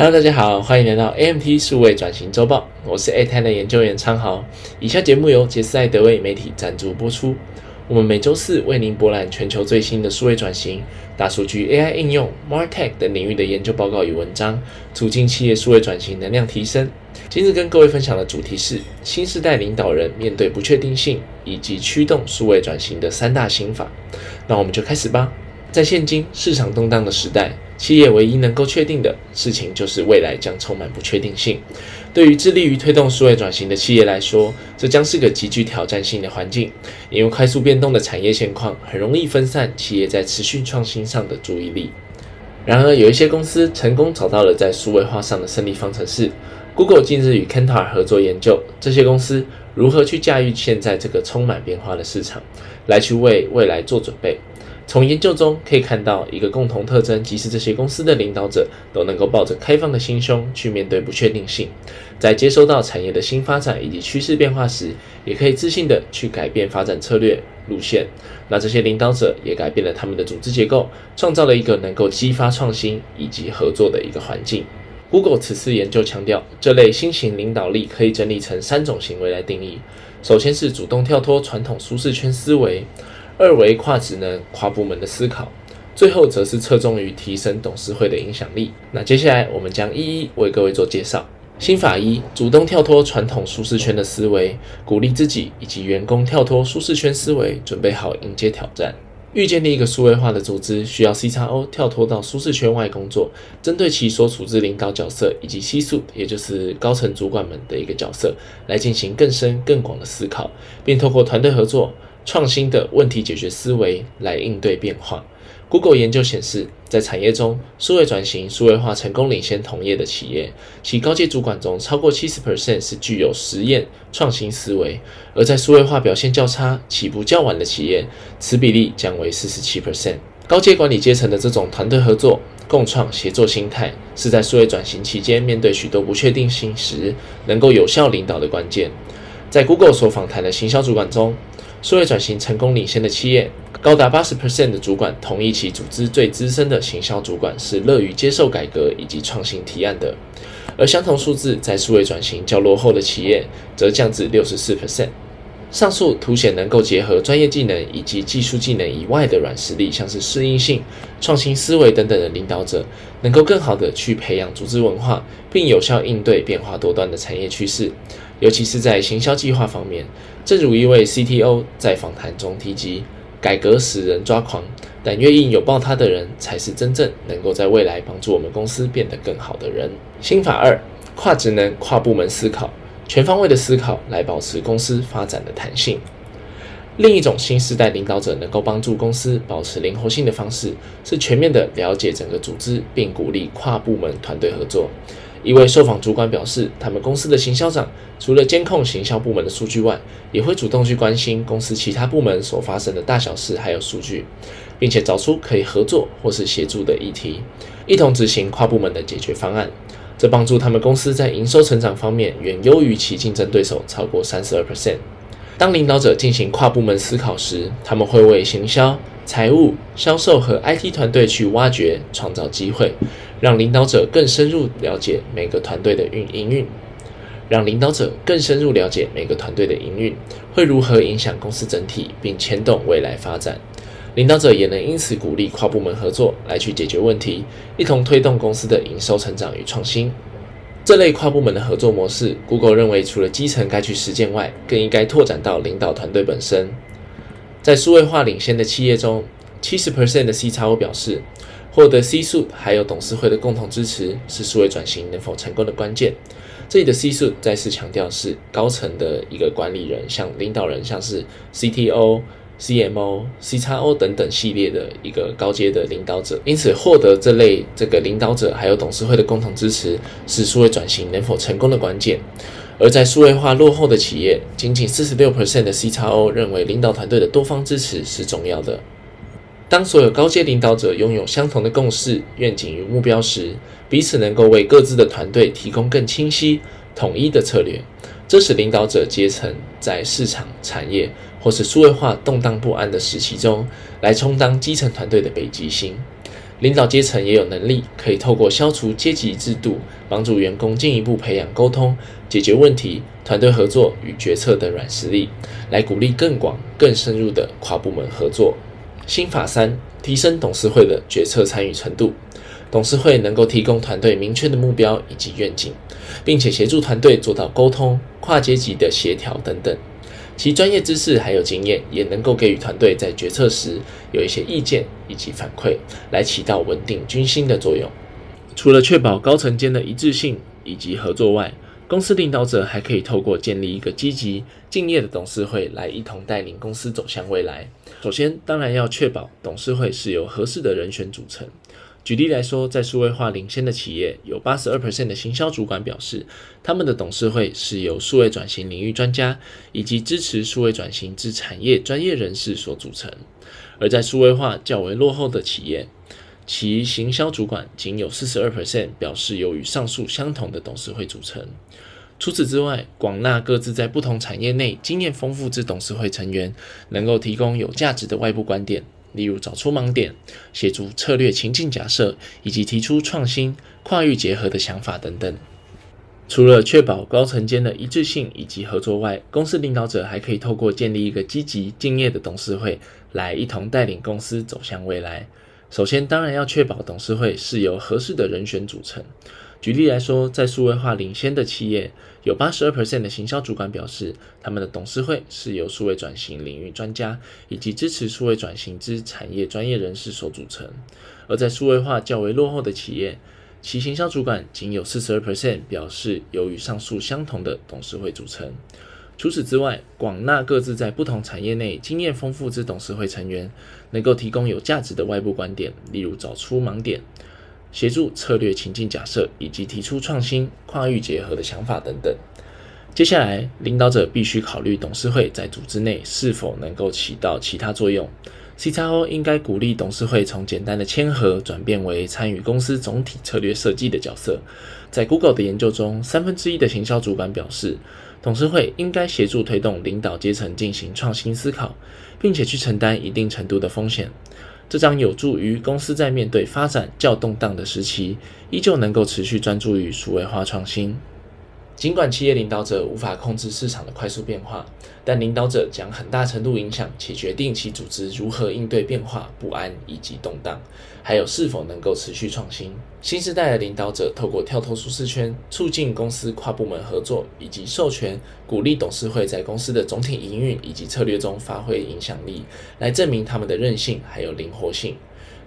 Hello，大家好，欢迎来到 AMT 数位转型周报，我是 ATN 的研究员昌豪。以下节目由杰斯艾德威媒体赞助播出。我们每周四为您博览全球最新的数位转型、大数据、AI 应用、MarTech 等领域的研究报告与文章，促进企业数位转型能量提升。今日跟各位分享的主题是新时代领导人面对不确定性以及驱动数位转型的三大心法。那我们就开始吧。在现今市场动荡的时代，企业唯一能够确定的事情就是未来将充满不确定性。对于致力于推动数位转型的企业来说，这将是个极具挑战性的环境，因为快速变动的产业现况很容易分散企业在持续创新上的注意力。然而，有一些公司成功找到了在数位化上的胜利方程式。Google 近日与 Kantar 合作研究这些公司如何去驾驭现在这个充满变化的市场，来去为未来做准备。从研究中可以看到一个共同特征，即使这些公司的领导者都能够抱着开放的心胸去面对不确定性，在接收到产业的新发展以及趋势变化时，也可以自信的去改变发展策略路线。那这些领导者也改变了他们的组织结构，创造了一个能够激发创新以及合作的一个环境。Google 此次研究强调，这类新型领导力可以整理成三种行为来定义。首先是主动跳脱传统舒适圈思维。二为跨职能、跨部门的思考，最后则是侧重于提升董事会的影响力。那接下来我们将一一为各位做介绍。心法一：主动跳脱传统舒适圈的思维，鼓励自己以及员工跳脱舒适圈思维，准备好迎接挑战。欲建立一个数位化的组织，需要 C 叉 O 跳脱到舒适圈外工作，针对其所处之领导角色以及 C 数，也就是高层主管们的一个角色，来进行更深更广的思考，并透过团队合作。创新的问题解决思维来应对变化。Google 研究显示，在产业中，数位转型、数位化成功领先同业的企业，其高阶主管中超过七十 percent 是具有实验创新思维；而在数位化表现较差、起步较晚的企业，此比例降为四十七 percent。高阶管理阶层的这种团队合作、共创、协作心态，是在数位转型期间面对许多不确定性时，能够有效领导的关键。在 Google 所访谈的行销主管中，数位转型成功领先的企业，高达八十 percent 的主管同意其组织最资深的行销主管是乐于接受改革以及创新提案的，而相同数字在数位转型较落后的企业则降至六十四 percent。上述凸显能够结合专业技能以及技术技能以外的软实力，像是适应性、创新思维等等的领导者，能够更好的去培养组织文化，并有效应对变化多端的产业趋势。尤其是在行销计划方面，正如一位 CTO 在访谈中提及，改革使人抓狂，但愿意拥抱它的人，才是真正能够在未来帮助我们公司变得更好的人。心法二：跨职能、跨部门思考。全方位的思考来保持公司发展的弹性。另一种新时代领导者能够帮助公司保持灵活性的方式，是全面的了解整个组织，并鼓励跨部门团队合作。一位受访主管表示，他们公司的行销长除了监控行销部门的数据外，也会主动去关心公司其他部门所发生的大小事，还有数据，并且找出可以合作或是协助的议题，一同执行跨部门的解决方案。这帮助他们公司在营收成长方面远优于其竞争对手超过三十二 percent。当领导者进行跨部门思考时，他们会为行销、财务、销售和 IT 团队去挖掘、创造机会，让领导者更深入了解每个团队的运营运，让领导者更深入了解每个团队的营运会如何影响公司整体，并牵动未来发展。领导者也能因此鼓励跨部门合作来去解决问题，一同推动公司的营收成长与创新。这类跨部门的合作模式，Google 认为除了基层该去实践外，更应该拓展到领导团队本身。在数位化领先的企业中，七十 percent 的 C 叉 O 表示，获得 C 数还有董事会的共同支持是数位转型能否成功的关键。这里的 C 数再次强调是高层的一个管理人，像领导人，像是 CTO。CMO、C 叉 O 等等系列的一个高阶的领导者，因此获得这类这个领导者还有董事会的共同支持，是数位转型能否成功的关键。而在数位化落后的企业，仅仅四十六 percent 的 C 叉 O 认为领导团队的多方支持是重要的。当所有高阶领导者拥有相同的共识、愿景与目标时，彼此能够为各自的团队提供更清晰、统一的策略。这使领导者阶层在市场、产业或是数位化动荡不安的时期中，来充当基层团队的北极星。领导阶层也有能力可以透过消除阶级制度，帮助员工进一步培养沟通、解决问题、团队合作与决策的软实力，来鼓励更广、更深入的跨部门合作。心法三：提升董事会的决策参与程度。董事会能够提供团队明确的目标以及愿景，并且协助团队做到沟通、跨阶级的协调等等。其专业知识还有经验，也能够给予团队在决策时有一些意见以及反馈，来起到稳定军心的作用。除了确保高层间的一致性以及合作外，公司领导者还可以透过建立一个积极、敬业的董事会来一同带领公司走向未来。首先，当然要确保董事会是由合适的人选组成。举例来说，在数位化领先的企业，有八十二 percent 的行销主管表示，他们的董事会是由数位转型领域专家以及支持数位转型之产业专业人士所组成；而在数位化较为落后的企业，其行销主管仅有四十二 percent 表示由与上述相同的董事会组成。除此之外，广纳各自在不同产业内经验丰富之董事会成员，能够提供有价值的外部观点。例如找出盲点、协助策略情境假设，以及提出创新、跨域结合的想法等等。除了确保高层间的一致性以及合作外，公司领导者还可以透过建立一个积极敬业的董事会，来一同带领公司走向未来。首先，当然要确保董事会是由合适的人选组成。举例来说，在数位化领先的企业，有八十二 percent 的行销主管表示，他们的董事会是由数位转型领域专家以及支持数位转型之产业专业人士所组成；而在数位化较为落后的企业，其行销主管仅有四十二 percent 表示由与上述相同的董事会组成。除此之外，广纳各自在不同产业内经验丰富之董事会成员，能够提供有价值的外部观点，例如找出盲点。协助策略情境假设，以及提出创新、跨域结合的想法等等。接下来，领导者必须考虑董事会在组织内是否能够起到其他作用。CXO 应该鼓励董事会从简单的签合转变为参与公司总体策略设计的角色。在 Google 的研究中，三分之一的行销主管表示，董事会应该协助推动领导阶层进行创新思考，并且去承担一定程度的风险。这将有助于公司在面对发展较动荡的时期，依旧能够持续专注于数位化创新。尽管企业领导者无法控制市场的快速变化，但领导者将很大程度影响且决定其组织如何应对变化、不安以及动荡，还有是否能够持续创新。新时代的领导者透过跳脱舒适圈，促进公司跨部门合作，以及授权鼓励董事会在公司的总体营运以及策略中发挥影响力，来证明他们的韧性还有灵活性，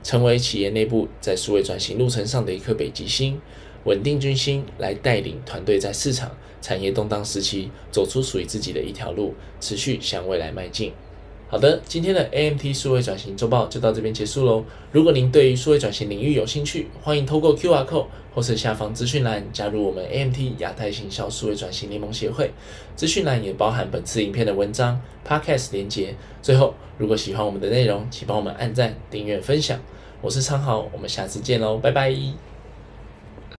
成为企业内部在数位转型路程上的一颗北极星。稳定军心，来带领团队在市场、产业动荡时期走出属于自己的一条路，持续向未来迈进。好的，今天的 AMT 数位转型周报就到这边结束喽。如果您对于数位转型领域有兴趣，欢迎透过 QR code 或是下方资讯栏加入我们 AMT 亚太行销数位转型联盟协会。资讯栏也包含本次影片的文章、Podcast 连接。最后，如果喜欢我们的内容，请帮我们按赞、订阅、分享。我是昌豪，我们下次见喽，拜拜。